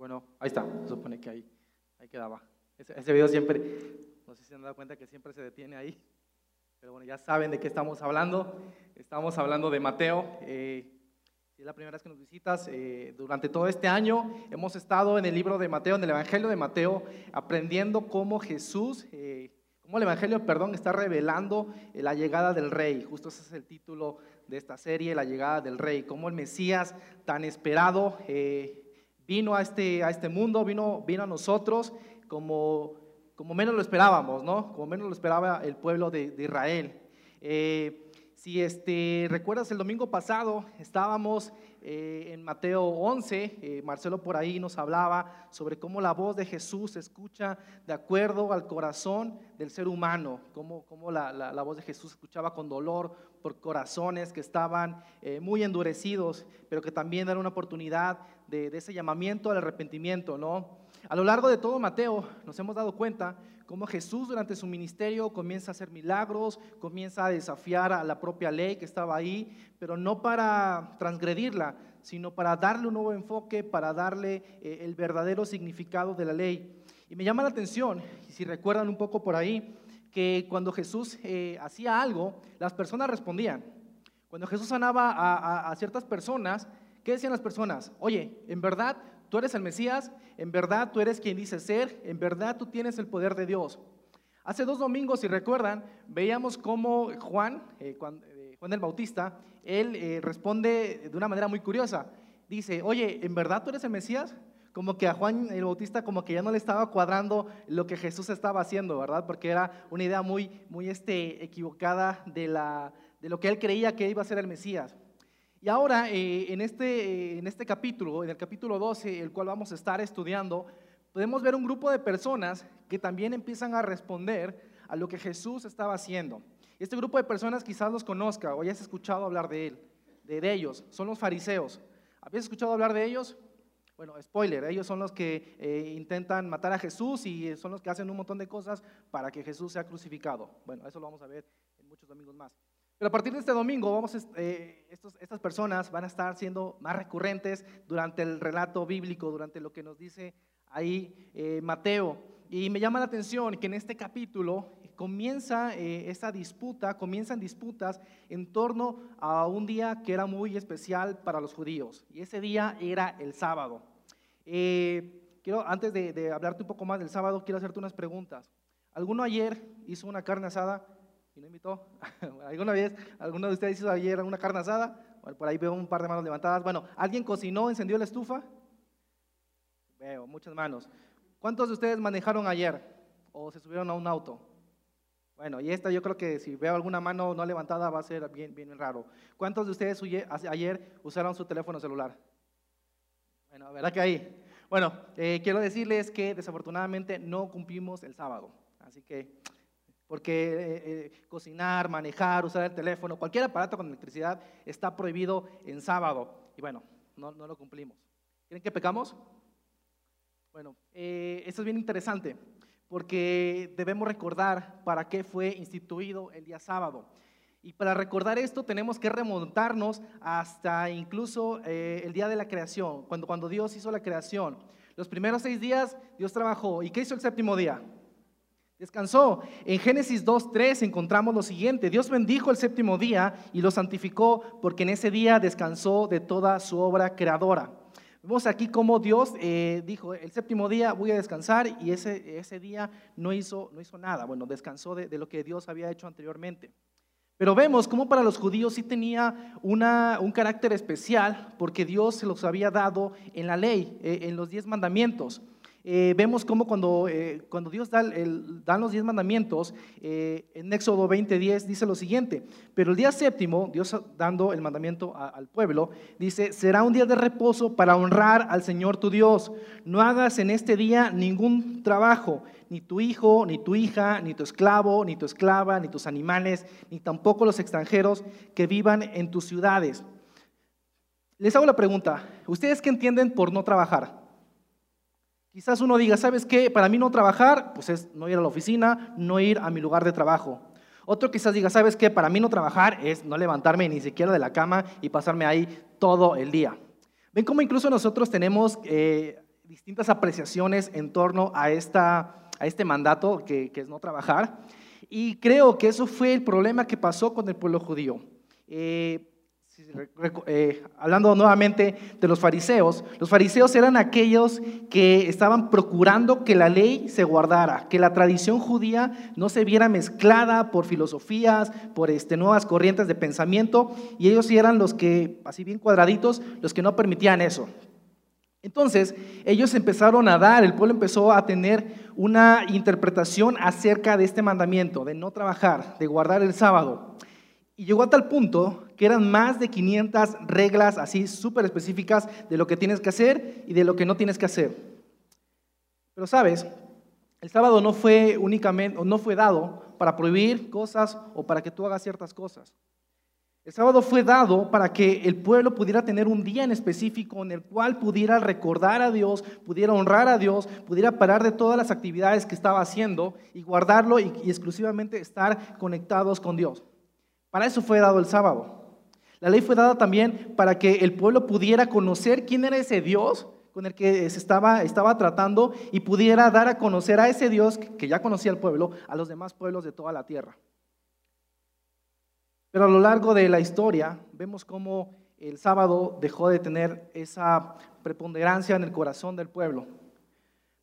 Bueno, ahí está, se supone que ahí, ahí quedaba. Ese, ese video siempre, no sé si se han dado cuenta que siempre se detiene ahí. Pero bueno, ya saben de qué estamos hablando. Estamos hablando de Mateo. Eh, es la primera vez que nos visitas, eh, durante todo este año hemos estado en el libro de Mateo, en el Evangelio de Mateo, aprendiendo cómo Jesús, eh, cómo el Evangelio, perdón, está revelando eh, la llegada del Rey. Justo ese es el título de esta serie, la llegada del Rey. Cómo el Mesías tan esperado eh, vino a este, a este mundo, vino, vino a nosotros como, como menos lo esperábamos, ¿no? Como menos lo esperaba el pueblo de, de Israel. Eh, si este, recuerdas, el domingo pasado estábamos eh, en Mateo 11, eh, Marcelo por ahí nos hablaba sobre cómo la voz de Jesús se escucha de acuerdo al corazón del ser humano, cómo, cómo la, la- voz de Jesús escuchaba con dolor por corazones que estaban muy endurecidos, pero que también era una oportunidad de, ese llamamiento al arrepentimiento, ¿no? A lo largo de todo Mateo nos hemos dado cuenta cómo Jesús durante su ministerio comienza a hacer milagros, comienza a desafiar a la propia ley que estaba ahí, pero no para transgredirla, sino para darle un nuevo enfoque, para darle eh, el verdadero significado de la ley. Y me llama la atención, si recuerdan un poco por ahí, que cuando Jesús eh, hacía algo, las personas respondían. Cuando Jesús sanaba a ciertas personas, ¿qué decían las personas? Oye, en verdad tú eres el Mesías, en verdad tú eres quien dice ser, en verdad tú tienes el poder de Dios. Hace dos domingos, si recuerdan, veíamos cómo Juan, eh, eh, Juan el Bautista, él eh, responde de una manera muy curiosa. Dice, oye, ¿en verdad tú eres el Mesías? Como que a Juan el Bautista como que ya no le estaba cuadrando lo que Jesús estaba haciendo, ¿verdad? Porque era una idea muy, muy este, equivocada de, la, de lo que él creía que iba a ser el Mesías. Y ahora, eh, en, este, eh, en este capítulo, en el capítulo 12, el cual vamos a estar estudiando, podemos ver un grupo de personas que también empiezan a responder a lo que Jesús estaba haciendo. Este grupo de personas quizás los conozca o hayas escuchado hablar de él, de, ellos, son los fariseos. ¿Habías escuchado hablar de ellos? Bueno, spoiler, ellos son los que eh, intentan matar a Jesús y son los que hacen un montón de cosas para que Jesús sea crucificado. Bueno, eso lo vamos a ver en muchos domingos más. Pero a partir de este domingo, vamos, eh, estos- estas personas van a estar siendo más recurrentes durante el relato bíblico, durante lo que nos dice ahí eh, Mateo. Y me llama la atención que en este capítulo comienza eh, esta disputa, comienzan disputas en torno a un día que era muy especial para los judíos. Y ese día era el sábado. Eh, quiero, antes de, de hablarte un poco más del sábado, quiero hacerte unas preguntas. ¿Alguno ayer hizo una carne asada y no invitó? ¿Alguna vez, alguno de ustedes hizo ayer una carne asada? Por ahí veo un par de manos levantadas. Bueno, ¿alguien cocinó, encendió la estufa? Veo, muchas manos. ¿Cuántos de ustedes manejaron ayer o se subieron a un auto? Bueno, y esta yo creo que si veo alguna mano no levantada va a ser bien, bien raro. ¿Cuántos de ustedes ayer usaron su teléfono celular? Bueno, ¿verdad que ahí? Bueno, eh, quiero decirles que desafortunadamente no cumplimos el sábado. Así que, porque eh, eh, cocinar, manejar, usar el teléfono, cualquier aparato con electricidad está prohibido en sábado. Y bueno, no, no lo cumplimos. ¿Creen que pecamos? Bueno, eh, esto es bien interesante porque debemos recordar para qué fue instituido el día sábado. Y para recordar esto tenemos que remontarnos hasta incluso eh, el día de la creación, cuando, cuando Dios hizo la creación. Los primeros seis días Dios trabajó. ¿Y qué hizo el séptimo día? Descansó. En Génesis 2.3 encontramos lo siguiente. Dios bendijo el séptimo día y lo santificó porque en ese día descansó de toda su obra creadora. Vemos aquí cómo Dios eh, dijo, el séptimo día voy a descansar y ese, ese día no hizo, no hizo nada. Bueno, descansó de, de lo que Dios había hecho anteriormente. Pero vemos cómo para los judíos sí tenía una, un carácter especial porque Dios se los había dado en la ley, eh, en los diez mandamientos. Eh, vemos cómo cuando, eh, cuando Dios da, el, da los diez mandamientos, eh, en Éxodo 20:10 dice lo siguiente, pero el día séptimo, Dios dando el mandamiento al pueblo, dice, será un día de reposo para honrar al Señor tu Dios. No hagas en este día ningún trabajo, ni tu hijo, ni tu hija, ni tu esclavo, ni tu esclava, ni tus animales, ni tampoco los extranjeros que vivan en tus ciudades. Les hago la pregunta, ¿ustedes qué entienden por no trabajar? Quizás uno diga, ¿sabes qué? Para mí no trabajar, pues es no ir a la oficina, no ir a mi lugar de trabajo. Otro quizás diga, ¿sabes qué? Para mí no trabajar es no levantarme ni siquiera de la cama y pasarme ahí todo el día. ¿Ven cómo incluso nosotros tenemos eh, distintas apreciaciones en torno a, esta, a este mandato que, que es no trabajar. Y creo que eso fue el problema que pasó con el pueblo judío. Eh, eh, hablando nuevamente de los fariseos, los fariseos eran aquellos que estaban procurando que la ley se guardara, que la tradición judía no se viera mezclada por filosofías, por este, nuevas corrientes de pensamiento, y ellos eran los que, así bien cuadraditos, los que no permitían eso. Entonces, ellos empezaron a dar, el pueblo empezó a tener una interpretación acerca de este mandamiento, de no trabajar, de guardar el sábado. Y llegó a tal punto que eran más de 500 reglas así súper específicas de lo que tienes que hacer y de lo que no tienes que hacer. Pero sabes, el sábado no fue únicamente, no fue dado para prohibir cosas o para que tú hagas ciertas cosas. El sábado fue dado para que el pueblo pudiera tener un día en específico en el cual pudiera recordar a Dios, pudiera honrar a Dios, pudiera parar de todas las actividades que estaba haciendo y guardarlo y, y exclusivamente estar conectados con Dios. Para eso fue dado el sábado. La ley fue dada también para que el pueblo pudiera conocer quién era ese Dios con el que se estaba, estaba tratando y pudiera dar a conocer a ese Dios que ya conocía el pueblo a los demás pueblos de toda la tierra. Pero a lo largo de la historia vemos cómo el sábado dejó de tener esa preponderancia en el corazón del pueblo.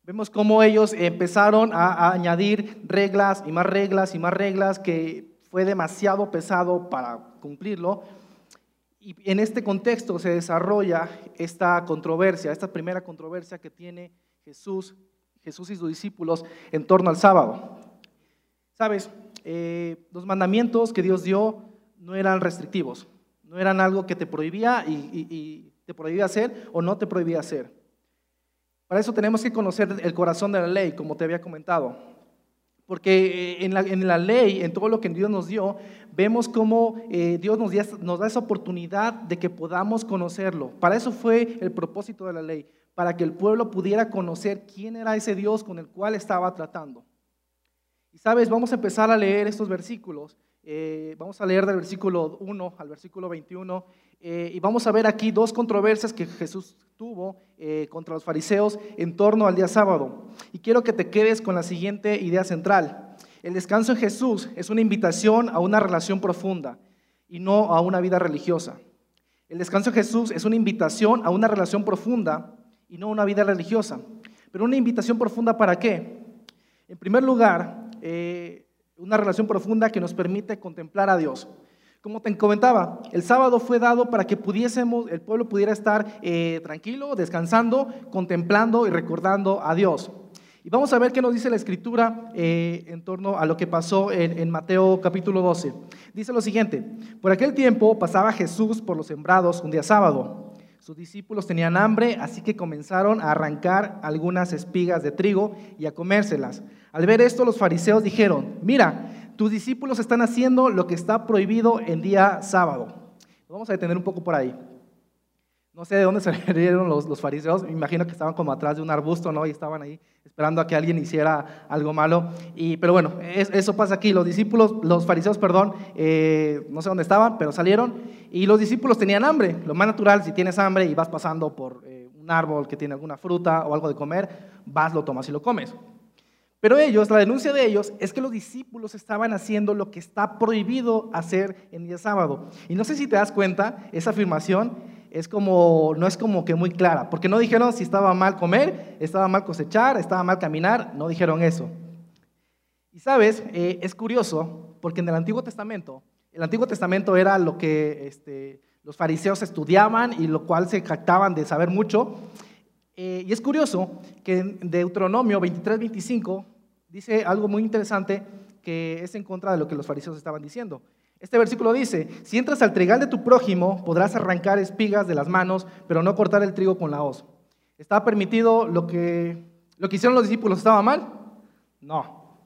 Vemos cómo ellos empezaron a, a añadir reglas y más reglas y más reglas que fue demasiado pesado para cumplirlo y en este contexto se desarrolla esta controversia, esta primera controversia que tiene Jesús, Jesús y sus discípulos en torno al sábado. Sabes, eh, los mandamientos que Dios dio no eran restrictivos, no eran algo que te prohibía y te prohibía hacer o no te prohibía hacer. Para eso tenemos que conocer el corazón de la ley, como te había comentado. Porque eh, en la, ley, en todo lo que Dios nos dio, vemos cómo eh, Dios nos, nos da esa oportunidad de que podamos conocerlo. Para eso fue el propósito de la ley, para que el pueblo pudiera conocer quién era ese Dios con el cual estaba tratando. Y sabes, vamos a empezar a leer estos versículos. Eh, vamos a leer del versículo 1 al versículo 21 eh, y vamos a ver aquí dos controversias que Jesús tuvo eh, contra los fariseos en torno al día sábado. Y quiero que te quedes con la siguiente idea central. El descanso en Jesús es una invitación a una relación profunda y no a una vida religiosa. El descanso en Jesús es una invitación a una relación profunda y no a una vida religiosa. Pero una invitación profunda para qué? En primer lugar, una relación profunda que nos permite contemplar a Dios. Como te comentaba, el sábado fue dado para que pudiésemos, el pueblo pudiera estar eh, tranquilo, descansando, contemplando y recordando a Dios. Y vamos a ver qué nos dice la escritura eh, en torno a lo que pasó en, en, Mateo capítulo 12. Dice lo siguiente, por aquel tiempo pasaba Jesús por los sembrados un día sábado. Sus discípulos tenían hambre, así que comenzaron a arrancar algunas espigas de trigo y a comérselas. Al ver esto, los fariseos dijeron, mira, tus discípulos están haciendo lo que está prohibido en día sábado. Vamos a detener un poco por ahí. No sé de dónde salieron los, los fariseos, me imagino que estaban como atrás de un arbusto, ¿no? Y estaban ahí esperando a que alguien hiciera algo malo. Y, pero bueno, eso pasa aquí. Los discípulos, los fariseos, perdón, eh, no sé dónde estaban, pero salieron. Y los discípulos tenían hambre. Lo más natural, si tienes hambre y vas pasando por eh, un árbol que tiene alguna fruta o algo de comer, vas, lo tomas y lo comes. Pero ellos, la denuncia de ellos es que los discípulos estaban haciendo lo que está prohibido hacer en día sábado. Y no sé si te das cuenta, esa afirmación es como, no es como que muy clara, porque no dijeron si estaba mal comer, estaba mal cosechar, estaba mal caminar, no dijeron eso. Y sabes, eh, es curioso, porque en el Antiguo Testamento, el Antiguo Testamento era lo que este, los fariseos estudiaban y lo cual se jactaban de saber mucho. Eh, y es curioso que en Deuteronomio 23-25 dice algo muy interesante que es en contra de lo que los fariseos estaban diciendo. Este versículo dice, si entras al trigal de tu prójimo, podrás arrancar espigas de las manos, pero no cortar el trigo con la hoz. ¿Está permitido lo que, lo que hicieron los discípulos? ¿Estaba mal? No.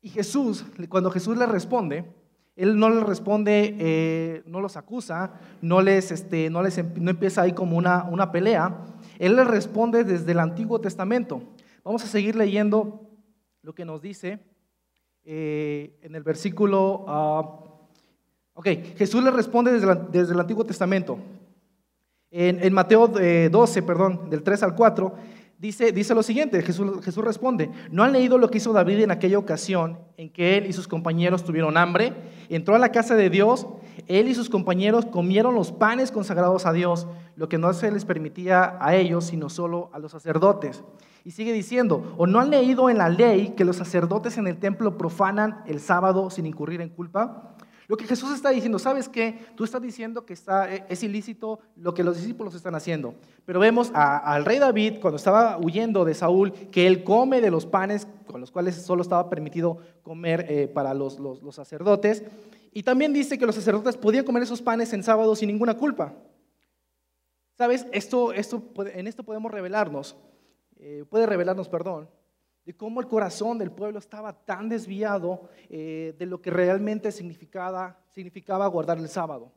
Y Jesús, cuando Jesús le responde, él no les responde, eh, no los acusa, no les, este, no les em, no empieza ahí como una, una pelea. Él les responde desde el Antiguo Testamento. Vamos a seguir leyendo lo que nos dice eh, en el versículo. Uh, ok, Jesús le responde desde, desde el Antiguo Testamento. En, Mateo 12, eh, perdón, del 3 al 4, dice, dice lo siguiente, Jesús, Jesús responde, ¿no han leído lo que hizo David en aquella ocasión en que él y sus compañeros tuvieron hambre? Entró a la casa de Dios, él y sus compañeros comieron los panes consagrados a Dios, lo que no se les permitía a ellos, sino solo a los sacerdotes. Y sigue diciendo, ¿o no han leído en la ley que los sacerdotes en el templo profanan el sábado sin incurrir en culpa? Lo que Jesús está diciendo, ¿sabes qué? Tú estás diciendo que está, eh, es ilícito lo que los discípulos están haciendo. Pero vemos al rey David, cuando estaba huyendo de Saúl, que él come de los panes con los cuales solo estaba permitido comer eh, para los, sacerdotes. Y también dice que los sacerdotes podían comer esos panes en sábado sin ninguna culpa. ¿Sabes? Esto, esto, en esto podemos revelarnos, eh, puede revelarnos, perdón, de cómo el corazón del pueblo estaba tan desviado eh, de lo que realmente significaba, significaba guardar el sábado.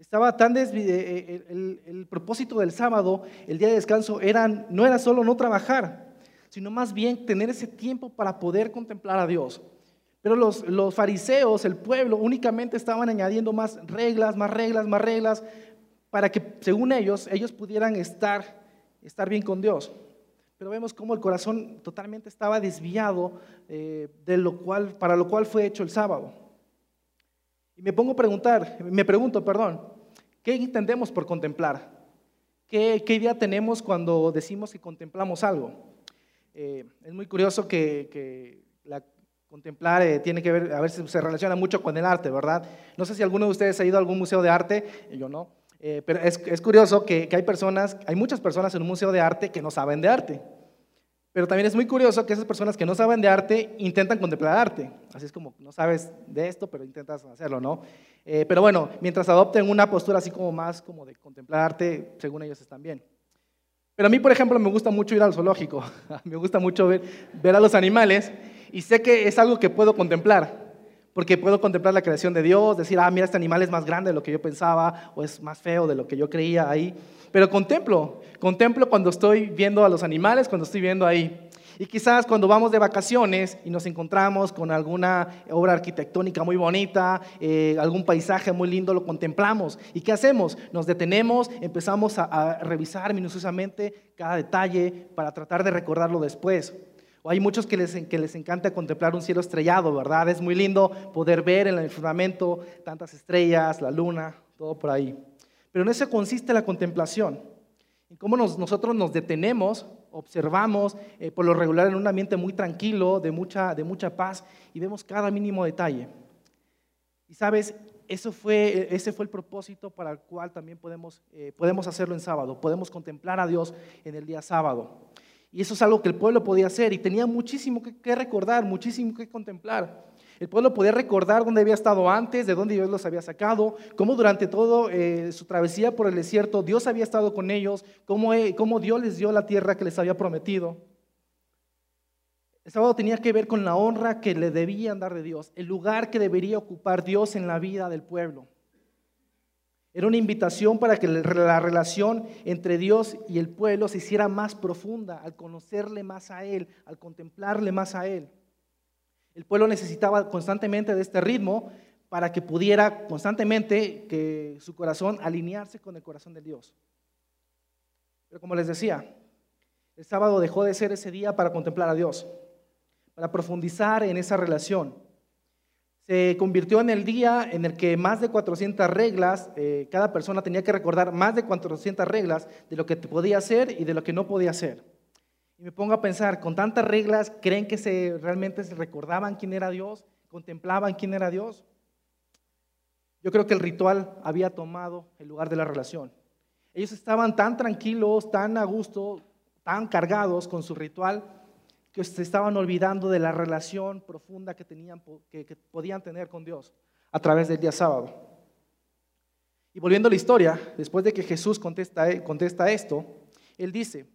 Estaba tan desviado, eh, eh, el, propósito del sábado, el día de descanso, era, no era solo no trabajar, sino más bien tener ese tiempo para poder contemplar a Dios. Pero los, los fariseos, el pueblo, únicamente estaban añadiendo más reglas, más reglas, más reglas, para que, según ellos, ellos pudieran estar, estar bien con Dios pero vemos cómo el corazón totalmente estaba desviado eh, de lo cual, para lo cual fue hecho el sábado. Y me pongo a preguntar, me pregunto, perdón, ¿qué entendemos por contemplar? ¿Qué, qué idea tenemos cuando decimos que contemplamos algo? Eh, es muy curioso que, la, contemplar eh, tiene que ver, a si se relaciona mucho con el arte, ¿verdad? No sé si alguno de ustedes ha ido a algún museo de arte, yo no, eh, pero es, es curioso que, que, hay personas, hay muchas personas en un museo de arte que no saben de arte. Pero también es muy curioso que esas personas que no saben de arte intentan contemplar arte. Así es como no sabes de esto, pero intentas hacerlo, ¿no? Eh, pero bueno, mientras adopten una postura así como más como de contemplar arte, según ellos están bien. Pero a mí, por ejemplo, me gusta mucho ir al zoológico. me gusta mucho ver, ver a los animales y sé que es algo que puedo contemplar porque puedo contemplar la creación de Dios, decir, ah, mira, este animal es más grande de lo que yo pensaba, o es más feo de lo que yo creía ahí. Pero contemplo, contemplo cuando estoy viendo a los animales, cuando estoy viendo ahí. Y quizás cuando vamos de vacaciones y nos encontramos con alguna obra arquitectónica muy bonita, eh, algún paisaje muy lindo, lo contemplamos. ¿Y qué hacemos? Nos detenemos, empezamos a, a revisar minuciosamente cada detalle para tratar de recordarlo después. Hay muchos que les, que encanta contemplar un cielo estrellado, ¿verdad? Es muy lindo poder ver en el firmamento tantas estrellas, la luna, todo por ahí. Pero en eso consiste la contemplación. En cómo nosotros nos detenemos, observamos eh, por lo regular en un ambiente muy tranquilo, de mucha, paz, y vemos cada mínimo detalle. Y sabes, eso fue, ese fue el propósito para el cual también podemos, eh, podemos hacerlo en sábado. Podemos contemplar a Dios en el día sábado. Y eso es algo que el pueblo podía hacer y tenía muchísimo que, recordar, muchísimo que contemplar. El pueblo podía recordar dónde había estado antes, de dónde Dios los había sacado, cómo durante toda eh, su travesía por el desierto Dios había estado con ellos, cómo, eh, cómo Dios les dio la tierra que les había prometido. El sábado tenía que ver con la honra que le debían dar de Dios, el lugar que debería ocupar Dios en la vida del pueblo. Era una invitación para que la relación entre Dios y el pueblo se hiciera más profunda, al conocerle más a Él, al contemplarle más a Él. El pueblo necesitaba constantemente de este ritmo para que pudiera constantemente que su corazón alinearse con el corazón de Dios. Pero como les decía, el sábado dejó de ser ese día para contemplar a Dios, para profundizar en esa relación se convirtió en el día en el que más de 400 reglas, eh, cada persona tenía que recordar más de 400 reglas de lo que podía hacer y de lo que no podía hacer. Y me pongo a pensar, con tantas reglas, ¿creen que se, realmente se recordaban quién era Dios? ¿Contemplaban quién era Dios? Yo creo que el ritual había tomado el lugar de la relación. Ellos estaban tan tranquilos, tan a gusto, tan cargados con su ritual, que se estaban olvidando de la relación profunda que, tenían, que, podían tener con Dios a través del día sábado. Y volviendo a la historia, después de que Jesús contesta, contesta esto, él dice,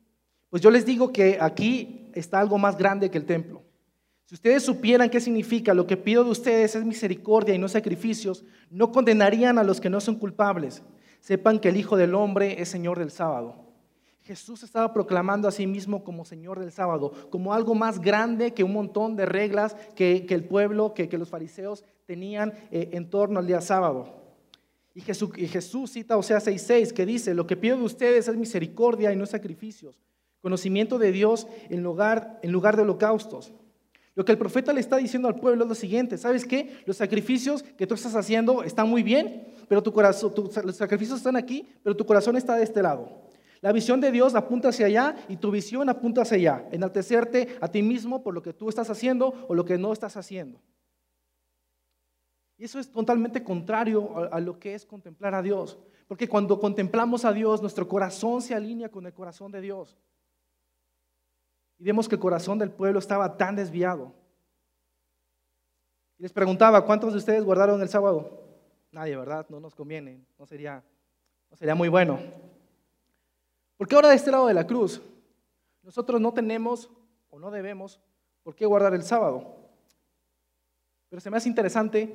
pues yo les digo que aquí está algo más grande que el templo. Si ustedes supieran qué significa lo que pido de ustedes es misericordia y no sacrificios, no condenarían a los que no son culpables. Sepan que el Hijo del Hombre es Señor del sábado. Jesús estaba proclamando a sí mismo como Señor del sábado, como algo más grande que un montón de reglas que, el pueblo, que, los fariseos tenían eh, en torno al día sábado. Y Jesús, y Jesús cita Oseas 6:6 que dice, lo que pido de ustedes es misericordia y no sacrificios, conocimiento de Dios en lugar, en lugar de holocaustos. Lo que el profeta le está diciendo al pueblo es lo siguiente, ¿sabes qué? Los sacrificios que tú estás haciendo están muy bien, pero tu corazón, los sacrificios están aquí, pero tu corazón está de este lado. La visión de Dios apunta hacia allá y tu visión apunta hacia allá. Enaltecerte a ti mismo por lo que tú estás haciendo o lo que no estás haciendo. Y eso es totalmente contrario a, lo que es contemplar a Dios. Porque cuando contemplamos a Dios, nuestro corazón se alinea con el corazón de Dios. Y vemos que el corazón del pueblo estaba tan desviado. Les preguntaba, ¿cuántos de ustedes guardaron el sábado? Nadie, ¿verdad? No nos conviene, no sería, no sería muy bueno. Porque ahora de este lado de la cruz, nosotros no tenemos o no debemos por qué guardar el sábado. Pero se me hace interesante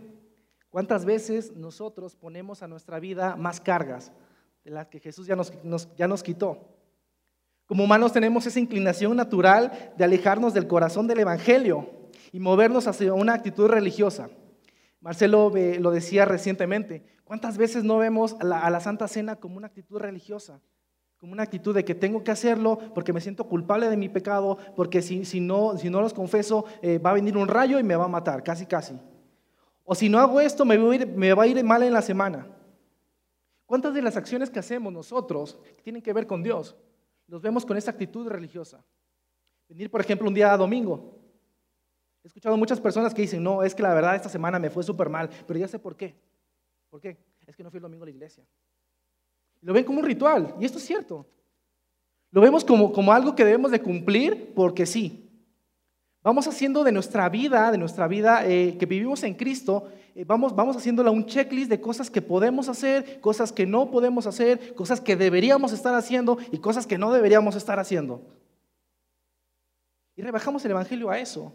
cuántas veces nosotros ponemos a nuestra vida más cargas de las que Jesús ya nos, ya nos quitó. Como humanos tenemos esa inclinación natural de alejarnos del corazón del Evangelio y movernos hacia una actitud religiosa. Marcelo lo decía recientemente, ¿cuántas veces no vemos a la, Santa Cena como una actitud religiosa? Como una actitud de que tengo que hacerlo porque me siento culpable de mi pecado, porque si, si, no, si no los confeso eh, va a venir un rayo y me va a matar, casi casi. O si no hago esto me, va a ir mal en la semana. ¿Cuántas de las acciones que hacemos nosotros tienen que ver con Dios? Los vemos con esa actitud religiosa. Venir, por ejemplo, un día a domingo. He escuchado muchas personas que dicen, no, es que la verdad esta semana me fue súper mal, pero ya sé por qué. ¿Por qué? Es que no fui el domingo a la iglesia. Lo ven como un ritual, y esto es cierto. Lo vemos como, como algo que debemos de cumplir porque sí. Vamos haciendo de nuestra vida, de nuestra vida eh, que vivimos en Cristo, eh, vamos, vamos haciéndola un checklist de cosas que podemos hacer, cosas que no podemos hacer, cosas que deberíamos estar haciendo y cosas que no deberíamos estar haciendo. Y rebajamos el Evangelio a eso,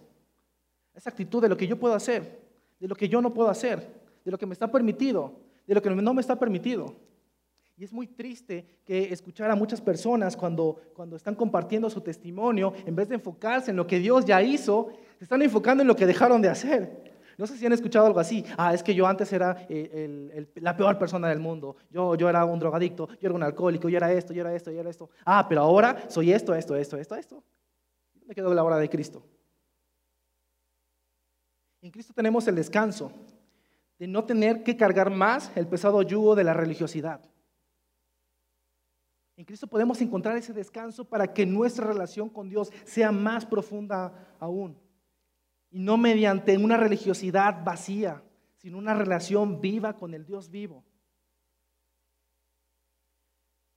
a esa actitud de lo que yo puedo hacer, de lo que yo no puedo hacer, de lo que me está permitido, de lo que no me está permitido. Y es muy triste que escuchar a muchas personas cuando, cuando están compartiendo su testimonio, en vez de enfocarse en lo que Dios ya hizo, se están enfocando en lo que dejaron de hacer. No sé si han escuchado algo así. Ah, es que yo antes era eh, la peor persona del mundo. Yo, yo era un drogadicto, yo era un alcohólico, yo era esto, yo era esto, yo era esto. Ah, pero ahora soy esto, esto, esto, esto, esto. Me quedo la hora de Cristo. En Cristo tenemos el descanso de no tener que cargar más el pesado yugo de la religiosidad. En Cristo podemos encontrar ese descanso para que nuestra relación con Dios sea más profunda aún. Y no mediante una religiosidad vacía, sino una relación viva con el Dios vivo.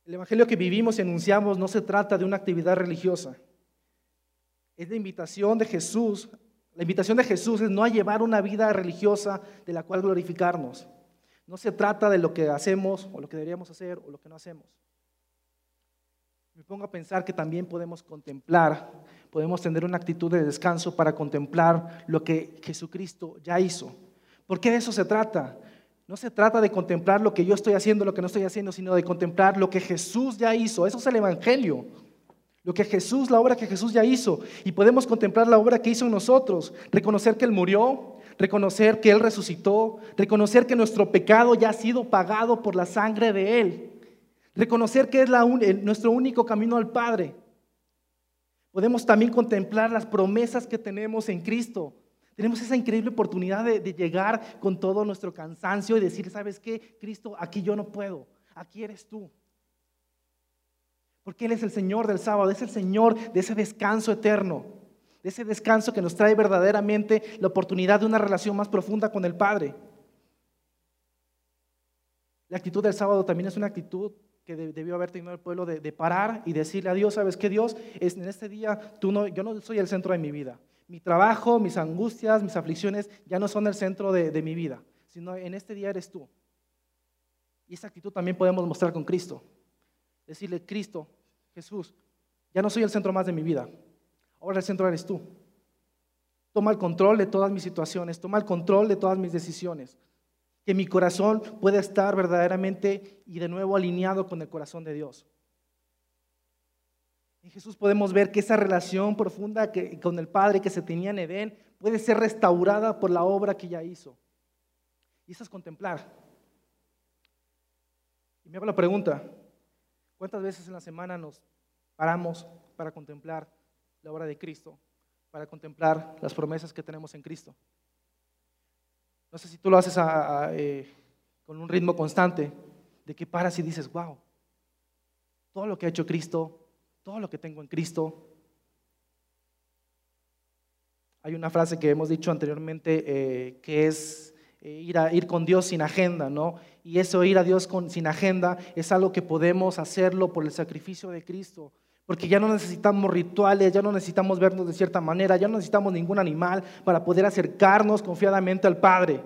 El Evangelio que vivimos y anunciamos no se trata de una actividad religiosa. Es la invitación de Jesús. La invitación de Jesús es no a llevar una vida religiosa de la cual glorificarnos. No se trata de lo que hacemos o lo que deberíamos hacer o lo que no hacemos. Me pongo a pensar que también podemos contemplar, podemos tener una actitud de descanso para contemplar lo que Jesucristo ya hizo. ¿Por qué de eso se trata? No se trata de contemplar lo que yo estoy haciendo, lo que no estoy haciendo, sino de contemplar lo que Jesús ya hizo. Eso es el Evangelio. Lo que Jesús, la obra que Jesús ya hizo. Y podemos contemplar la obra que hizo en nosotros. Reconocer que Él murió, reconocer que Él resucitó, reconocer que nuestro pecado ya ha sido pagado por la sangre de Él. Reconocer que es nuestro único camino al Padre. Podemos también contemplar las promesas que tenemos en Cristo. Tenemos esa increíble oportunidad de, de, llegar con todo nuestro cansancio y decir, ¿sabes qué? Cristo, aquí yo no puedo, aquí eres tú. Porque Él es el Señor del sábado, es el Señor de ese descanso eterno, de ese descanso que nos trae verdaderamente la oportunidad de una relación más profunda con el Padre. La actitud del sábado también es una actitud que debió haber tenido el pueblo de, parar y decirle a Dios, sabes que Dios, es, en este día tú no, yo no soy el centro de mi vida. Mi trabajo, mis angustias, mis aflicciones ya no son el centro de, de mi vida, sino en este día eres tú. Y esa actitud también podemos mostrar con Cristo. Decirle, Cristo, Jesús, ya no soy el centro más de mi vida. Ahora el centro eres tú. Toma el control de todas mis situaciones, toma el control de todas mis decisiones que mi corazón pueda estar verdaderamente y de nuevo alineado con el corazón de Dios. En Jesús podemos ver que esa relación profunda que, con el Padre que se tenía en Edén puede ser restaurada por la obra que ya hizo. Y eso es contemplar. me hago la pregunta, ¿cuántas veces en la semana nos paramos para contemplar la obra de Cristo, para contemplar las promesas que tenemos en Cristo? No sé si tú lo haces eh, con un ritmo constante, de que paras y dices, wow, todo lo que ha hecho Cristo, todo lo que tengo en Cristo. Hay una frase que hemos dicho anteriormente eh, que es eh, ir, a, ir con Dios sin agenda, ¿no? Y eso, ir a Dios con, sin agenda, es algo que podemos hacerlo por el sacrificio de Cristo. Porque ya no necesitamos rituales, ya no necesitamos vernos de cierta manera, ya no necesitamos ningún animal para poder acercarnos confiadamente al Padre.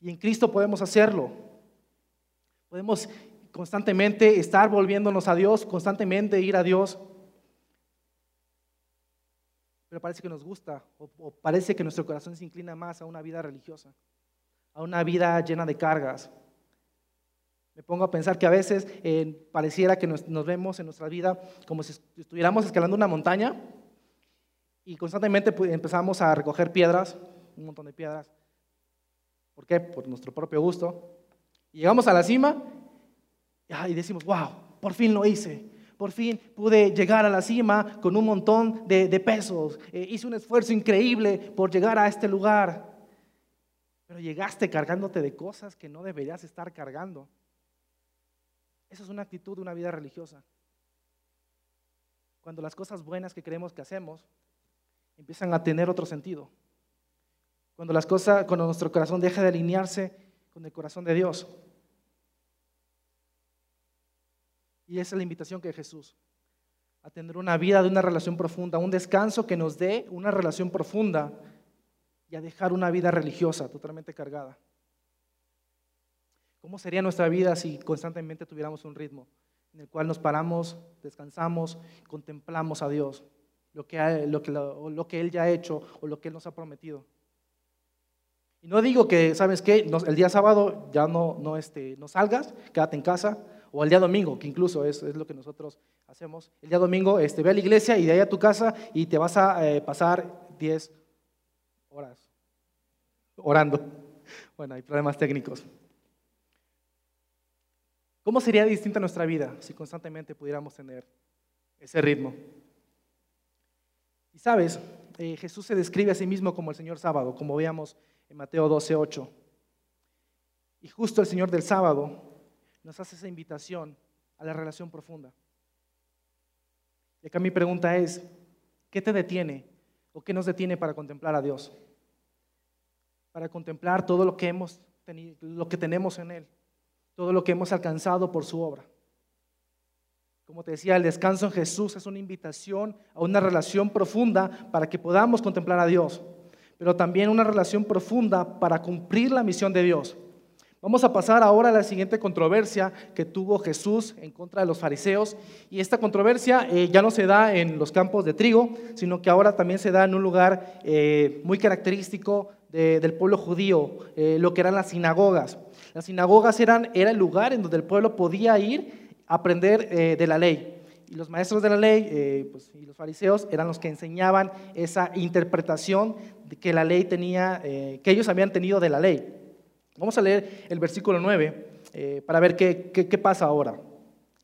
Y en Cristo podemos hacerlo. Podemos constantemente estar volviéndonos a Dios, constantemente ir a Dios. Pero parece que nos gusta o, parece que nuestro corazón se inclina más a una vida religiosa, a una vida llena de cargas. Me pongo a pensar que a veces eh, pareciera que nos, vemos en nuestra vida como si estuviéramos escalando una montaña y constantemente pues, empezamos a recoger piedras, un montón de piedras. ¿Por qué? Por nuestro propio gusto. Y llegamos a la cima y decimos, wow, por fin lo hice. Por fin pude llegar a la cima con un montón de, pesos. Eh, hice un esfuerzo increíble por llegar a este lugar. Pero llegaste cargándote de cosas que no deberías estar cargando. Esa es una actitud de una vida religiosa. Cuando las cosas buenas que creemos que hacemos empiezan a tener otro sentido. Cuando las cosas, cuando nuestro corazón deja de alinearse con el corazón de Dios. Y esa es la invitación que Jesús, a tener una vida de una relación profunda, un descanso que nos dé una relación profunda y a dejar una vida religiosa totalmente cargada. ¿Cómo sería nuestra vida si constantemente tuviéramos un ritmo en el cual nos paramos, descansamos, contemplamos a Dios, lo que, lo que, Él ya ha hecho o lo que Él nos ha prometido? Y no digo que, ¿sabes qué? el día sábado ya no, no, este, no salgas, quédate en casa, o el día domingo, que incluso es, es lo que nosotros hacemos. El día domingo este, ve a la iglesia y de ahí a tu casa y te vas a eh, pasar 10 horas orando. Bueno, hay problemas técnicos. ¿Cómo sería distinta nuestra vida si constantemente pudiéramos tener ese ritmo? Y sabes, eh, Jesús se describe a sí mismo como el Señor sábado, como veíamos en Mateo 12, 8. Y justo el Señor del sábado nos hace esa invitación a la relación profunda. Y acá mi pregunta es, ¿qué te detiene o qué nos detiene para contemplar a Dios? Para contemplar todo lo que hemos tenido, lo que tenemos en Él, todo lo que hemos alcanzado por su obra. Como te decía, el descanso en Jesús es una invitación a una relación profunda para que podamos contemplar a Dios, pero también una relación profunda para cumplir la misión de Dios. Vamos a pasar ahora a la siguiente controversia que tuvo Jesús en contra de los fariseos. Y esta controversia eh, ya no se da en los campos de trigo, sino que ahora también se da en un lugar eh, muy característico del pueblo judío, eh, lo que eran las sinagogas. Las sinagogas eran, era el lugar en donde el pueblo podía ir a aprender de la ley. Y los maestros de la ley pues, y los fariseos eran los que enseñaban esa interpretación que la ley tenía, que ellos habían tenido de la ley. Vamos a leer el versículo 9 eh, para ver qué, qué, pasa ahora.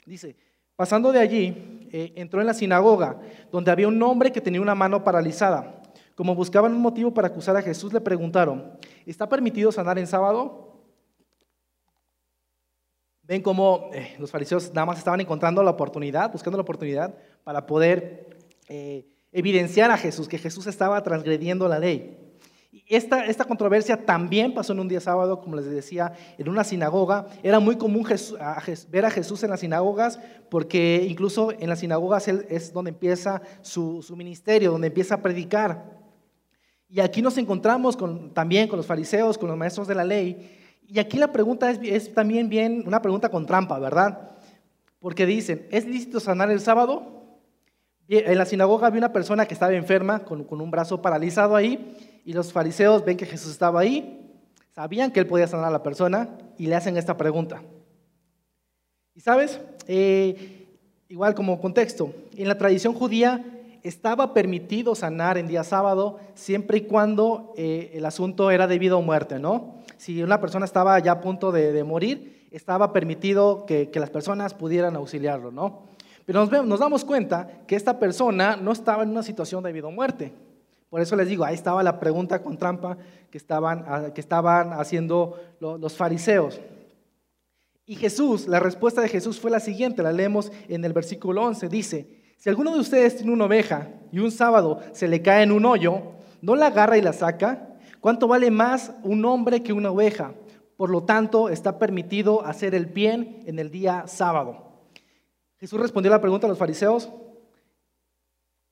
Dice, pasando de allí, eh, entró en la sinagoga, donde había un hombre que tenía una mano paralizada. Como buscaban un motivo para acusar a Jesús, le preguntaron, ¿está permitido sanar en sábado? Ven cómo eh, los fariseos nada más estaban encontrando la oportunidad, buscando la oportunidad para poder evidenciar a Jesús, que Jesús estaba transgrediendo la ley. Esta, esta, controversia también pasó en un día sábado, como les decía, en una sinagoga. Era muy común ver a Jesús en las sinagogas, porque incluso en las sinagogas es donde empieza su, ministerio, donde empieza a predicar. Y aquí nos encontramos también con los fariseos, con los maestros de la ley. Y aquí la pregunta es, también bien una pregunta con trampa, ¿verdad? Porque dicen, ¿es lícito sanar el sábado? En la sinagoga había una persona que estaba enferma, con, con un brazo paralizado ahí, y los fariseos ven que Jesús estaba ahí, sabían que él podía sanar a la persona y le hacen esta pregunta. Y sabes, eh, igual como contexto, en la tradición judía estaba permitido sanar en día sábado siempre y cuando eh, el asunto era debido a muerte, ¿no? Si una persona estaba ya a punto de, morir, estaba permitido que, las personas pudieran auxiliarlo, ¿no? Pero nos, damos cuenta que esta persona no estaba en una situación de vida o muerte. Por eso les digo, ahí estaba la pregunta con trampa que estaban, ah, que estaban haciendo los fariseos. Y Jesús, la respuesta de Jesús fue la siguiente, la leemos en el versículo 11, dice, si alguno de ustedes tiene una oveja y un sábado se le cae en un hoyo, ¿no la agarra y la saca? ¿Cuánto vale más un hombre que una oveja? Por lo tanto, está permitido hacer el bien en el día sábado. Jesús respondió la pregunta a los fariseos.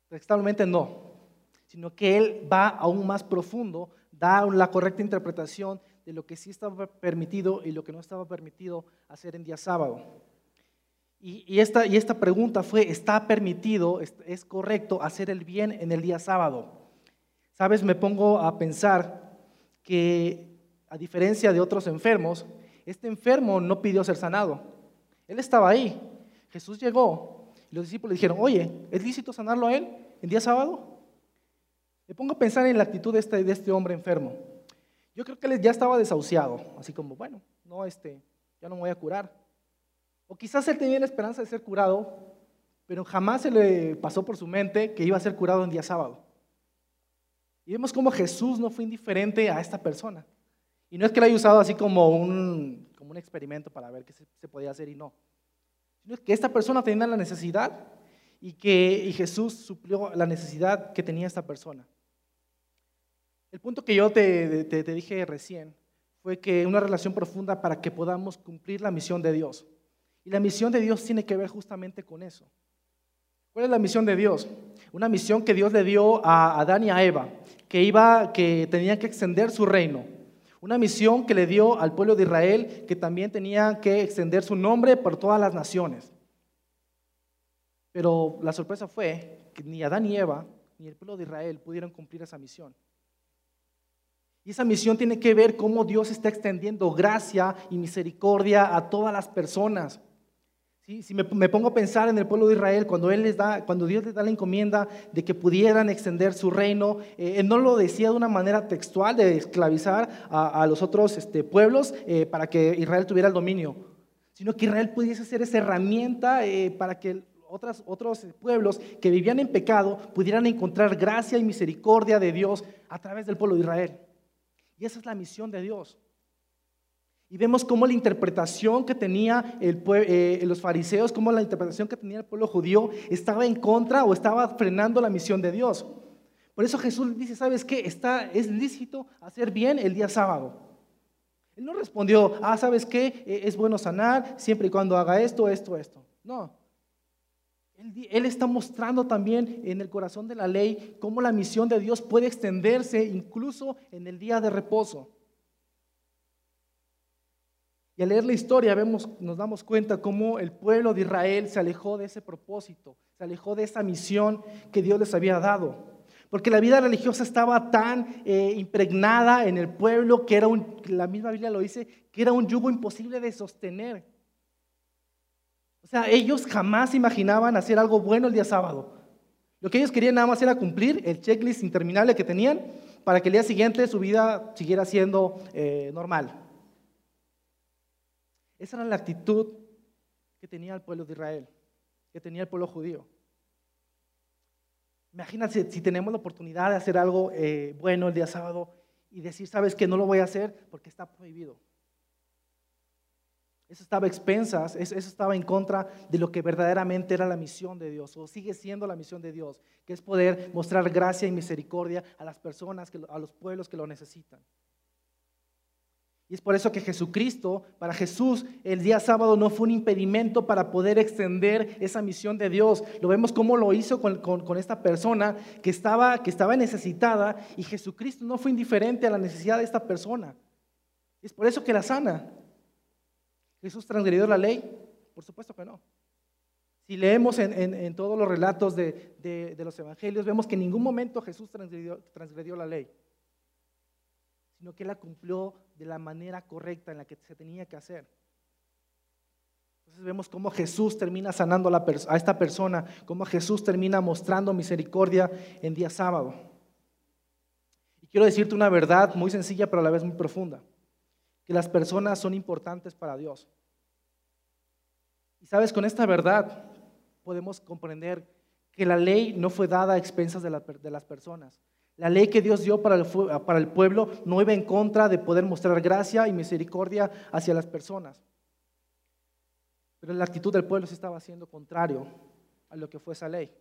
Textualmente no, sino que él va aún más profundo, da la correcta interpretación de lo que sí estaba permitido y lo que no estaba permitido hacer en día sábado. Y, esta, y esta pregunta fue, ¿está permitido, es correcto hacer el bien en el día sábado? Sabes, me pongo a pensar que a diferencia de otros enfermos, este enfermo no pidió ser sanado. Él estaba ahí. Jesús llegó y los discípulos dijeron, oye, ¿es lícito sanarlo a él en día sábado? Me pongo a pensar en la actitud de este, de este hombre enfermo. Yo creo que él ya estaba desahuciado, así como, bueno, no, este, ya no me voy a curar. O quizás él tenía la esperanza de ser curado, pero jamás se le pasó por su mente que iba a ser curado en día sábado. Y vemos cómo Jesús no fue indiferente a esta persona. Y no es que lo haya usado así como un, como un experimento para ver qué se, podía hacer y no. Sino que esta persona tenía la necesidad y que y Jesús suplió la necesidad que tenía esta persona. El punto que yo te, te, te dije recién fue que una relación profunda para que podamos cumplir la misión de Dios. Y la misión de Dios tiene que ver justamente con eso. ¿Cuál es la misión de Dios? Una misión que Dios le dio a Adán y a Eva, que iba, que tenían que extender su reino. Una misión que le dio al pueblo de Israel, que también tenía que extender su nombre por todas las naciones. Pero la sorpresa fue que ni Adán y Eva, ni el pueblo de Israel pudieron cumplir esa misión. Y esa misión tiene que ver cómo Dios está extendiendo gracia y misericordia a todas las personas. Si me, pongo a pensar en el pueblo de Israel, cuando, él les da, cuando Dios les da la encomienda de que pudieran extender su reino, eh, Él no lo decía de una manera textual de esclavizar a, los otros este, pueblos eh, para que Israel tuviera el dominio, sino que Israel pudiese ser esa herramienta eh, para que otras, otros pueblos que vivían en pecado pudieran encontrar gracia y misericordia de Dios a través del pueblo de Israel. Y esa es la misión de Dios. Y vemos cómo la interpretación que tenía el, eh, los fariseos, cómo la interpretación que tenía el pueblo judío estaba en contra o estaba frenando la misión de Dios. Por eso Jesús dice, ¿sabes qué? Está, es lícito hacer bien el día sábado. Él no respondió, ah, ¿sabes qué? Eh, es bueno sanar siempre y cuando haga esto, esto, esto. No. Él está mostrando también en el corazón de la ley cómo la misión de Dios puede extenderse incluso en el día de reposo. Al leer la historia vemos, nos damos cuenta cómo el pueblo de Israel se alejó de ese propósito, se alejó de esa misión que Dios les había dado. Porque la vida religiosa estaba tan eh, impregnada en el pueblo que era un, la misma Biblia lo dice, que era un yugo imposible de sostener. O sea, ellos jamás imaginaban hacer algo bueno el día sábado. Lo que ellos querían nada más era cumplir el checklist interminable que tenían para que el día siguiente su vida siguiera siendo eh, normal. Esa era la actitud que tenía el pueblo de Israel, que tenía el pueblo judío. Imagínate si tenemos la oportunidad de hacer algo eh, bueno el día sábado y decir, sabes que no lo voy a hacer porque está prohibido. Eso estaba a expensas, eso, estaba en contra de lo que verdaderamente era la misión de Dios, o sigue siendo la misión de Dios, que es poder mostrar gracia y misericordia a las personas, a los pueblos que lo necesitan. Y es por eso que Jesucristo, para Jesús, el día sábado no fue un impedimento para poder extender esa misión de Dios. Lo vemos cómo lo hizo con, esta persona que estaba, que estaba necesitada y Jesucristo no fue indiferente a la necesidad de esta persona. Es por eso que la sana. ¿Jesús transgredió la ley? Por supuesto que no. Si leemos en, todos los relatos de, los evangelios, vemos que en ningún momento Jesús transgredió la ley sino que la cumplió de la manera correcta en la que se tenía que hacer. Entonces vemos cómo Jesús termina sanando a, a esta persona, cómo Jesús termina mostrando misericordia en día sábado. Y quiero decirte una verdad muy sencilla, pero a la vez muy profunda, que las personas son importantes para Dios. Y sabes, con esta verdad podemos comprender que la ley no fue dada a expensas de, las personas. La ley que Dios dio para el, pueblo no iba en contra de poder mostrar gracia y misericordia hacia las personas. Pero la actitud del pueblo se estaba haciendo contrario a lo que fue esa ley.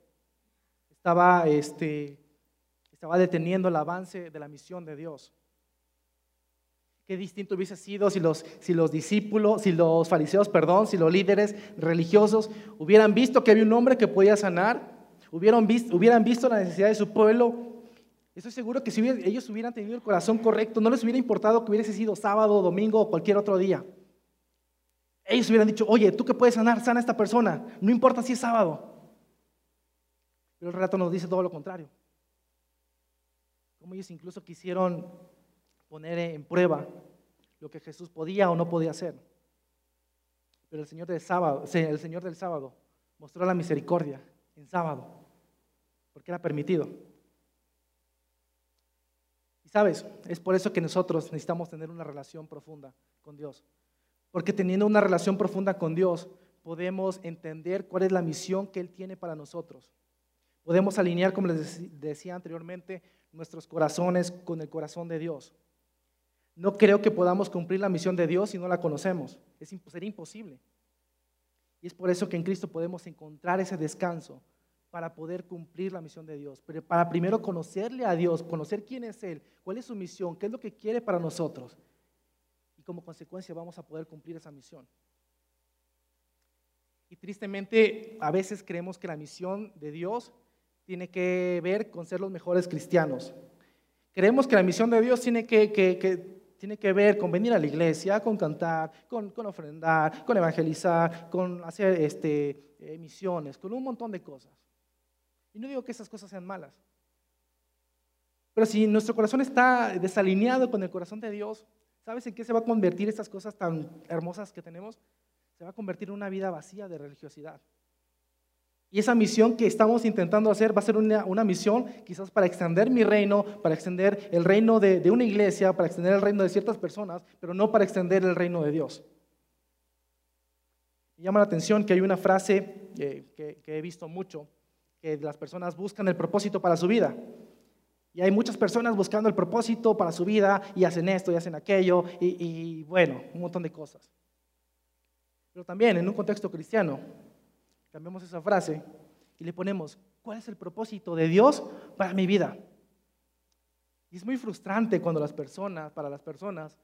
Estaba, este, estaba deteniendo el avance de la misión de Dios. Qué distinto hubiese sido si los, si los discípulos, si los fariseos, perdón, si los líderes religiosos hubieran visto que había un hombre que podía sanar, hubieran visto, hubieran visto la necesidad de su pueblo. Estoy seguro que si ellos hubieran tenido el corazón correcto, no les hubiera importado que hubiese sido sábado, domingo o cualquier otro día. Ellos hubieran dicho, oye, tú que puedes sanar, sana a esta persona, no importa si es sábado. Pero el relato nos dice todo lo contrario. Como ellos incluso quisieron poner en prueba lo que Jesús podía o no podía hacer. Pero el Señor del sábado, el Señor del sábado mostró la misericordia en sábado, porque era permitido. Sabes, es por eso que nosotros necesitamos tener una relación profunda con Dios. Porque teniendo una relación profunda con Dios, podemos entender cuál es la misión que Él tiene para nosotros. Podemos alinear, como les decía anteriormente, nuestros corazones con el corazón de Dios. No creo que podamos cumplir la misión de Dios si no la conocemos. Es, sería imposible. Y es por eso que en Cristo podemos encontrar ese descanso para poder cumplir la misión de Dios. Pero para primero conocerle a Dios, conocer quién es Él, cuál es su misión, qué es lo que quiere para nosotros. Y como consecuencia vamos a poder cumplir esa misión. Y tristemente a veces creemos que la misión de Dios tiene que ver con ser los mejores cristianos. Creemos que la misión de Dios tiene que, que tiene que ver con venir a la iglesia, con cantar, con, ofrendar, con evangelizar, con hacer este, eh, misiones, con un montón de cosas. Y no digo que esas cosas sean malas. Pero si nuestro corazón está desalineado con el corazón de Dios, ¿sabes en qué se va a convertir estas cosas tan hermosas que tenemos? Se va a convertir en una vida vacía de religiosidad. Y esa misión que estamos intentando hacer va a ser una, misión quizás para extender mi reino, para extender el reino de, una iglesia, para extender el reino de ciertas personas, pero no para extender el reino de Dios. Me llama la atención que hay una frase que, que he visto mucho, que las personas buscan el propósito para su vida. Y hay muchas personas buscando el propósito para su vida y hacen esto y hacen aquello y, bueno, un montón de cosas. Pero también en un contexto cristiano, cambiamos esa frase y le ponemos, ¿cuál es el propósito de Dios para mi vida? Y es muy frustrante cuando las personas, para las personas,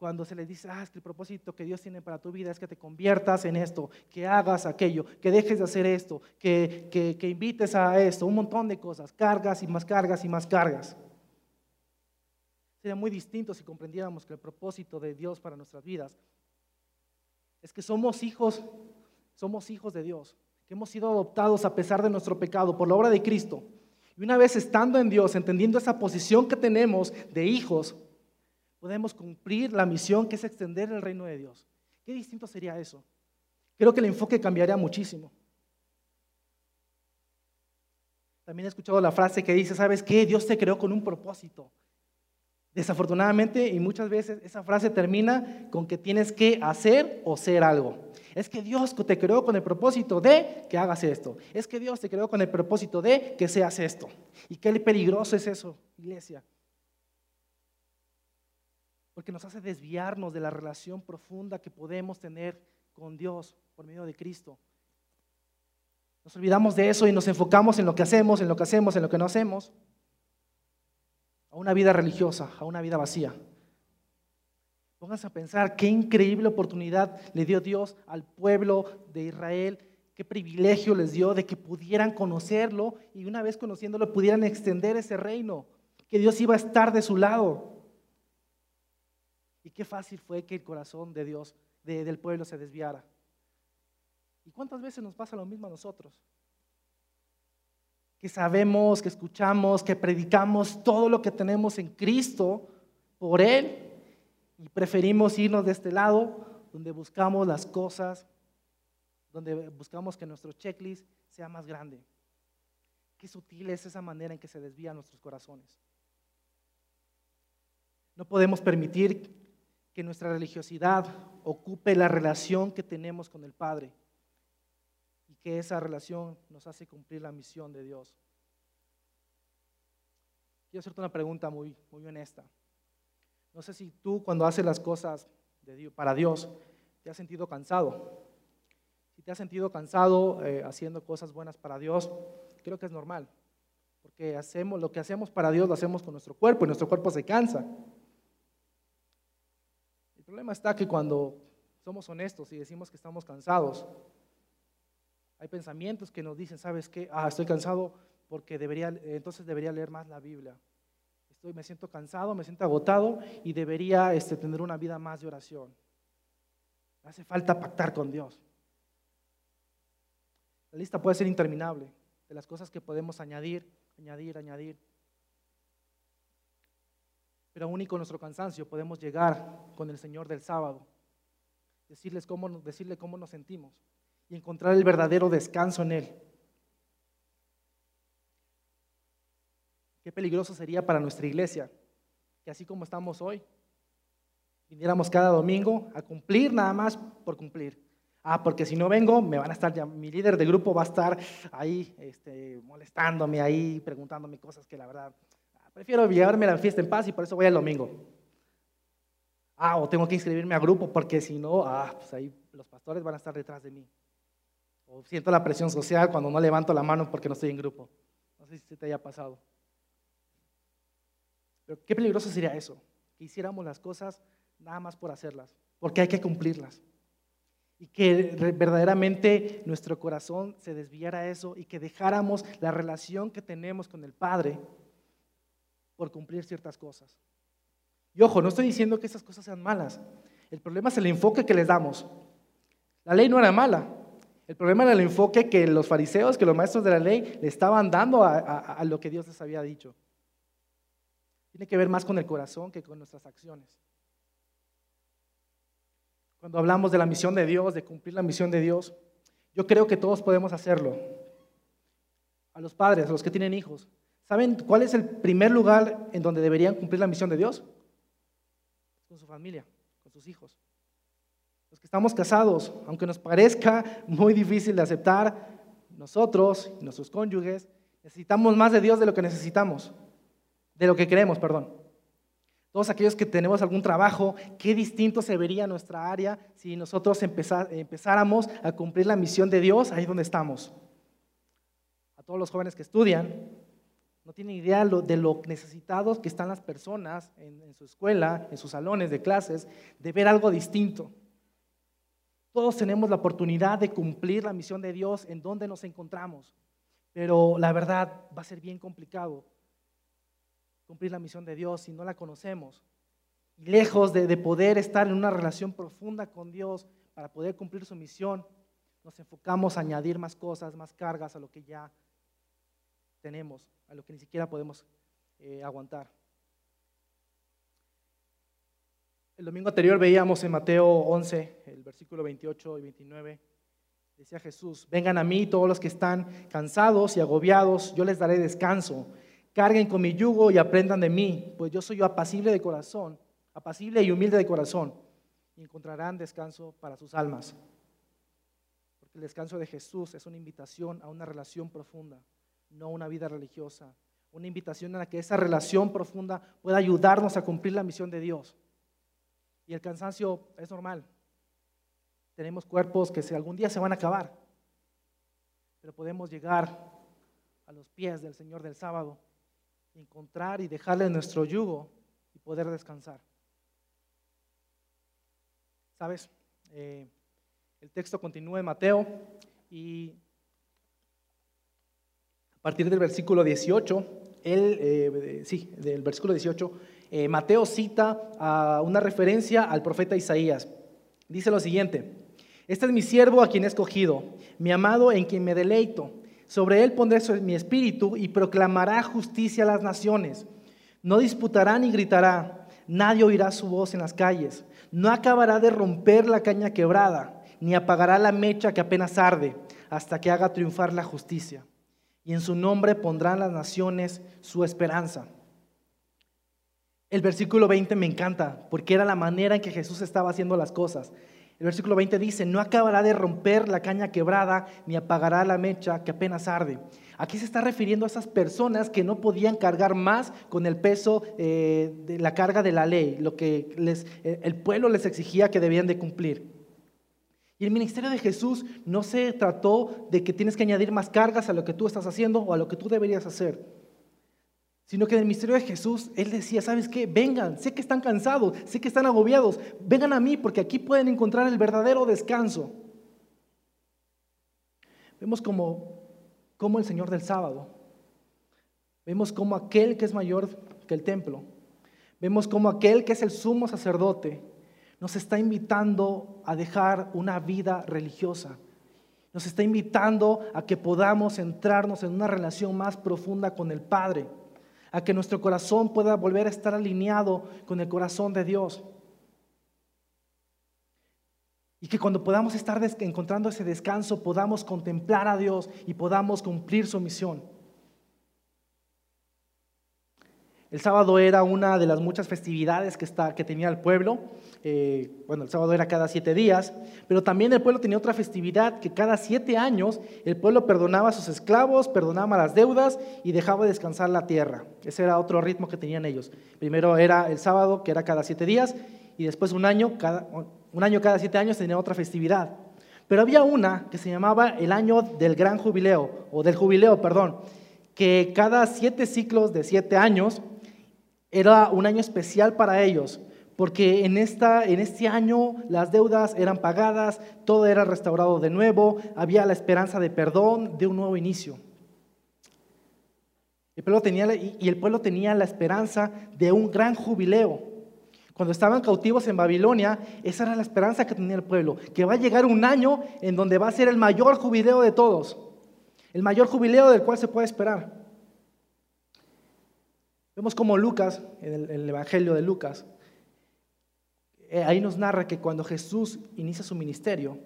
cuando se les dice, ah, que el propósito que Dios tiene para tu vida es que te conviertas en esto, que hagas aquello, que dejes de hacer esto, que, que, que invites a esto, un montón de cosas, cargas y más cargas y más cargas. Sería muy distinto si comprendiéramos que el propósito de Dios para nuestras vidas es que somos hijos somos hijos de Dios, que hemos sido adoptados a pesar de nuestro pecado por la obra de Cristo. Y una vez estando en Dios, entendiendo esa posición que tenemos de hijos, podemos cumplir la misión que es extender el reino de Dios. ¿Qué distinto sería eso? Creo que el enfoque cambiaría muchísimo. También he escuchado la frase que dice, ¿sabes qué? Dios te creó con un propósito. Desafortunadamente, y muchas veces esa frase termina con que tienes que hacer o ser algo. Es que Dios te creó con el propósito de que hagas esto. Es que Dios te creó con el propósito de que seas esto. Y qué peligroso es eso, iglesia. Porque nos hace desviarnos de la relación profunda que podemos tener con Dios por medio de Cristo. Nos olvidamos de eso y nos enfocamos en lo que hacemos, en lo que hacemos, en lo que no hacemos. A una vida religiosa, a una vida vacía. Pónganse a pensar qué increíble oportunidad le dio Dios al pueblo de Israel, qué privilegio les dio de que pudieran conocerlo y una vez conociéndolo pudieran extender ese reino, que Dios iba a estar de su lado. Y qué fácil fue que el corazón de Dios, del pueblo, se desviara. ¿Y cuántas veces nos pasa lo mismo a nosotros? Que sabemos, que escuchamos, que predicamos todo lo que tenemos en Cristo por Él y preferimos irnos de este lado, donde buscamos las cosas, donde buscamos que nuestro checklist sea más grande. Qué sutil es esa manera en que se desvían nuestros corazones. No podemos permitir que nuestra religiosidad ocupe la relación que tenemos con el Padre. que esa relación nos hace cumplir la misión de Dios. Quiero hacerte una pregunta muy, muy honesta. No sé si tú cuando haces las cosas para Dios te has sentido cansado. Si te has sentido cansado eh, haciendo cosas buenas para Dios, creo que es normal. Porque hacemos, lo que hacemos para Dios lo hacemos con nuestro cuerpo y nuestro cuerpo se cansa. El problema está que cuando somos honestos y decimos que estamos cansados, hay pensamientos que nos dicen, ¿sabes qué? Ah, estoy cansado porque debería, entonces debería leer más la Biblia. Estoy, me siento cansado, me siento agotado y debería este, tener una vida más de oración. Hace falta pactar con Dios. La lista puede ser interminable de las cosas que podemos añadir, añadir, añadir. Pero aún y con nuestro cansancio podemos llegar con el Señor del sábado, decirles cómo, decirle cómo nos sentimos y encontrar el verdadero descanso en Él. Qué peligroso sería para nuestra iglesia que así como estamos hoy, viniéramos cada domingo a cumplir nada más por cumplir. Ah, porque si no vengo, me van a estar, ya, mi líder de grupo va a estar ahí este, molestándome, ahí preguntándome cosas que la verdad, prefiero llevarme la fiesta en paz y por eso voy el domingo. Ah, o tengo que inscribirme a grupo porque si no, ah, pues ahí los pastores van a estar detrás de mí. O siento la presión social cuando no levanto la mano porque no estoy en grupo. No sé si te haya pasado. Pero qué peligroso sería eso, que hiciéramos las cosas nada más por hacerlas, porque hay que cumplirlas. Y que verdaderamente nuestro corazón se desviara a eso y que dejáramos la relación que tenemos con el Padre por cumplir ciertas cosas. Y ojo, no estoy diciendo que esas cosas sean malas. El problema es el enfoque que les damos. La ley no era mala, el problema era el enfoque que los fariseos, que los maestros de la ley le estaban dando a, lo que Dios les había dicho. Tiene que ver más con el corazón que con nuestras acciones. Cuando hablamos de la misión de Dios, de cumplir la misión de Dios, yo creo que todos podemos hacerlo. A los padres, a los que tienen hijos. ¿Saben cuál es el primer lugar en donde deberían cumplir la misión de Dios? Con su familia, con sus hijos que estamos casados, aunque nos parezca muy difícil de aceptar, nosotros y nuestros cónyuges necesitamos más de Dios de lo que necesitamos, de lo que queremos, perdón. Todos aquellos que tenemos algún trabajo, qué distinto se vería nuestra área si nosotros empezáramos a cumplir la misión de Dios ahí donde estamos. A todos los jóvenes que estudian, no tienen idea de lo necesitados que están las personas en su escuela, en sus salones de clases, de ver algo distinto. Todos tenemos la oportunidad de cumplir la misión de Dios en donde nos encontramos, pero la verdad va a ser bien complicado cumplir la misión de Dios si no la conocemos. Y lejos de, de poder estar en una relación profunda con Dios para poder cumplir su misión, nos enfocamos a añadir más cosas, más cargas a lo que ya tenemos, a lo que ni siquiera podemos eh, aguantar. El domingo anterior veíamos en Mateo 11, el versículo 28 y 29, decía Jesús, vengan a mí todos los que están cansados y agobiados, yo les daré descanso. Carguen con mi yugo y aprendan de mí, pues yo soy apacible de corazón, apacible y humilde de corazón, y encontrarán descanso para sus almas. Porque el descanso de Jesús es una invitación a una relación profunda, no una vida religiosa, una invitación a la que esa relación profunda pueda ayudarnos a cumplir la misión de Dios. Y el cansancio es normal. Tenemos cuerpos que algún día se van a acabar, pero podemos llegar a los pies del Señor del sábado, encontrar y dejarle nuestro yugo y poder descansar. ¿Sabes? Eh, el texto continúa en Mateo y a partir del versículo 18, él, eh, sí, del versículo 18, eh, Mateo cita una referencia al profeta Isaías. Dice lo siguiente, este es mi siervo a quien he escogido, mi amado en quien me deleito. Sobre él pondré mi espíritu y proclamará justicia a las naciones. No disputará ni gritará, nadie oirá su voz en las calles. No acabará de romper la caña quebrada, ni apagará la mecha que apenas arde, hasta que haga triunfar la justicia. Y en su nombre pondrán las naciones su esperanza. El versículo 20 me encanta porque era la manera en que Jesús estaba haciendo las cosas. El versículo 20 dice, no acabará de romper la caña quebrada, ni apagará la mecha que apenas arde. Aquí se está refiriendo a esas personas que no podían cargar más con el peso eh, de la carga de la ley, lo que eh, el pueblo les exigía que debían de cumplir. Y el ministerio de Jesús no se trató de que tienes que añadir más cargas a lo que tú estás haciendo o a lo que tú deberías hacer, sino que en el ministerio de Jesús Él decía, ¿sabes qué? Vengan, sé que están cansados, sé que están agobiados, vengan a mí porque aquí pueden encontrar el verdadero descanso. Vemos como, como el Señor del sábado, vemos como aquel que es mayor que el templo, vemos como aquel que es el sumo sacerdote, nos está invitando a dejar una vida religiosa. Nos está invitando a que podamos centrarnos en una relación más profunda con el Padre, a que nuestro corazón pueda volver a estar alineado con el corazón de Dios. Y que cuando podamos estar encontrando ese descanso, podamos contemplar a Dios y podamos cumplir su misión. El sábado era una de las muchas festividades que, tenía el pueblo. Eh, bueno, el sábado era cada siete días, pero también el pueblo tenía otra festividad que cada siete años el pueblo perdonaba a sus esclavos, perdonaba las deudas y dejaba descansar la tierra. Ese era otro ritmo que tenían ellos. Primero era el sábado, que era cada siete días, y después un año un año cada siete años tenía otra festividad. Pero había una que se llamaba el año del gran jubileo, o del jubileo, perdón, que cada siete ciclos de siete años era un año especial para ellos, porque en, esta, en este año las deudas eran pagadas, todo era restaurado de nuevo, había la esperanza de perdón, de un nuevo inicio. El pueblo tenía, y el pueblo tenía la esperanza de un gran jubileo. Cuando estaban cautivos en Babilonia, esa era la esperanza que tenía el pueblo, que va a llegar un año en donde va a ser el mayor jubileo de todos, el mayor jubileo del cual se puede esperar. Vemos como Lucas, en el Evangelio de Lucas, eh, ahí nos narra que cuando Jesús inicia su ministerio,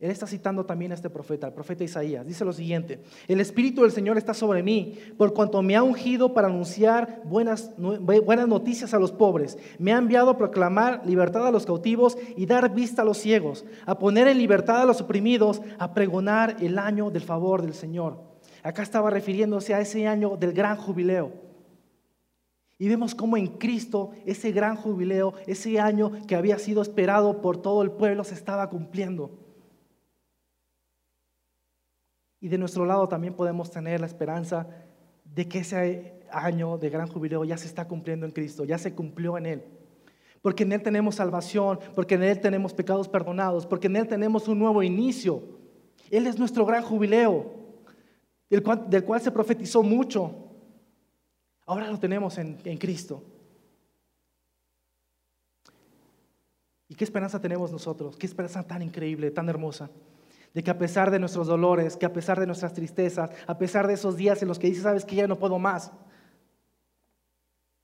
él está citando también a este profeta, al profeta Isaías. Dice lo siguiente, el Espíritu del Señor está sobre mí, por cuanto me ha ungido para anunciar buenas, buenas noticias a los pobres. Me ha enviado a proclamar libertad a los cautivos y dar vista a los ciegos, a poner en libertad a los oprimidos, a pregonar el año del favor del Señor. Acá estaba refiriéndose a ese año del gran jubileo. Y vemos cómo en Cristo ese gran jubileo, ese año que había sido esperado por todo el pueblo, se estaba cumpliendo. Y de nuestro lado también podemos tener la esperanza de que ese año de gran jubileo ya se está cumpliendo en Cristo, ya se cumplió en Él. Porque en Él tenemos salvación, porque en Él tenemos pecados perdonados, porque en Él tenemos un nuevo inicio. Él es nuestro gran jubileo, del cual, se profetizó mucho. Ahora lo tenemos en, Cristo. ¿Y qué esperanza tenemos nosotros? ¿Qué esperanza tan increíble, tan hermosa? De que a pesar de nuestros dolores, que a pesar de nuestras tristezas, a pesar de esos días en los que dices, sabes que ya no puedo más,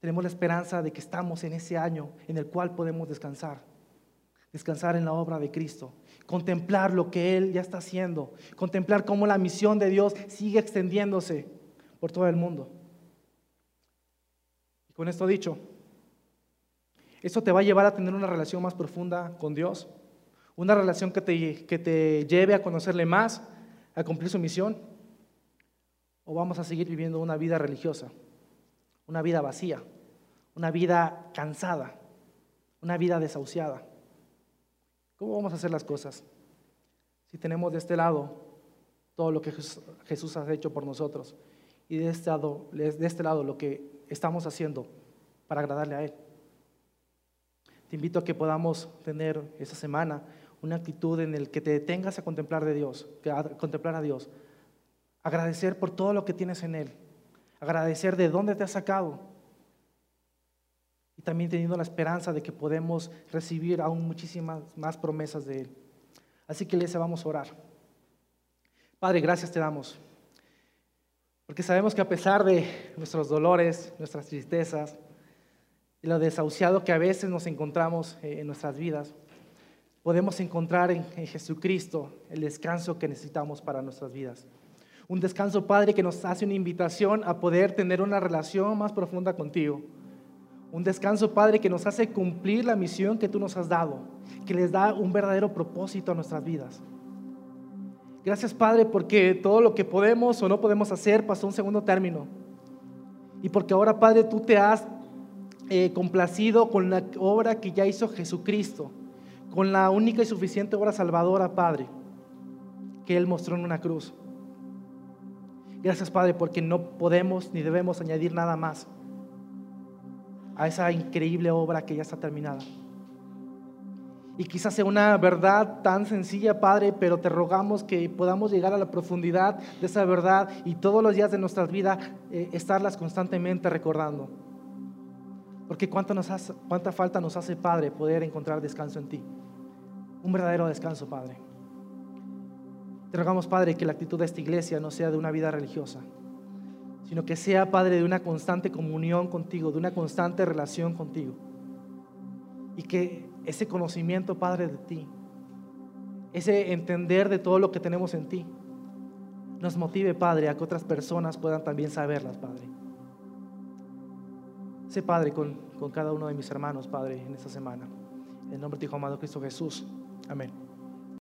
tenemos la esperanza de que estamos en ese año en el cual podemos descansar. Descansar en la obra de Cristo, contemplar lo que Él ya está haciendo, contemplar cómo la misión de Dios sigue extendiéndose por todo el mundo. Con esto dicho, esto te va a llevar a tener una relación más profunda con Dios, una relación que te, que te lleve a conocerle más, a cumplir su misión, o vamos a seguir viviendo una vida religiosa, una vida vacía, una vida cansada, una vida desahuciada. ¿Cómo vamos a hacer las cosas? Si tenemos de este lado todo lo que Jesús ha hecho por nosotros y de este lado, de este lado lo que estamos haciendo para agradarle a Él. Te invito a que podamos tener esa semana una actitud en el que te detengas a contemplar de Dios, a contemplar a Dios, agradecer por todo lo que tienes en Él, agradecer de dónde te ha sacado y también teniendo la esperanza de que podemos recibir aún muchísimas más promesas de Él. Así que les vamos a orar. Padre, gracias te damos. Porque sabemos que a pesar de nuestros dolores, nuestras tristezas y lo desahuciado que a veces nos encontramos eh, en nuestras vidas, podemos encontrar en, Jesucristo el descanso que necesitamos para nuestras vidas. Un descanso, Padre, que nos hace una invitación a poder tener una relación más profunda contigo. Un descanso, Padre, que nos hace cumplir la misión que tú nos has dado, que les da un verdadero propósito a nuestras vidas. Gracias, Padre, porque todo lo que podemos o no podemos hacer pasó a un segundo término. Y porque ahora, Padre, tú te has eh, complacido con la obra que ya hizo Jesucristo, con la única y suficiente obra salvadora, Padre, que Él mostró en una cruz. Gracias, Padre, porque no podemos ni debemos añadir nada más a esa increíble obra que ya está terminada. Y quizás sea una verdad tan sencilla, Padre, pero te rogamos que podamos llegar a la profundidad de esa verdad y todos los días de nuestras vidas eh, estarlas constantemente recordando. Porque cuánto nos hace, cuánta falta nos hace, Padre, poder encontrar descanso en ti. Un verdadero descanso, Padre. Te rogamos, Padre, que la actitud de esta iglesia no sea de una vida religiosa, sino que sea, Padre, de una constante comunión contigo, de una constante relación contigo. Y que ese conocimiento, Padre, de ti, ese entender de todo lo que tenemos en ti, nos motive, Padre, a que otras personas puedan también saberlas, Padre. Sé, Padre, con, con cada uno de mis hermanos, Padre, en esta semana. En nombre de tu Hijo amado Cristo Jesús. Amén.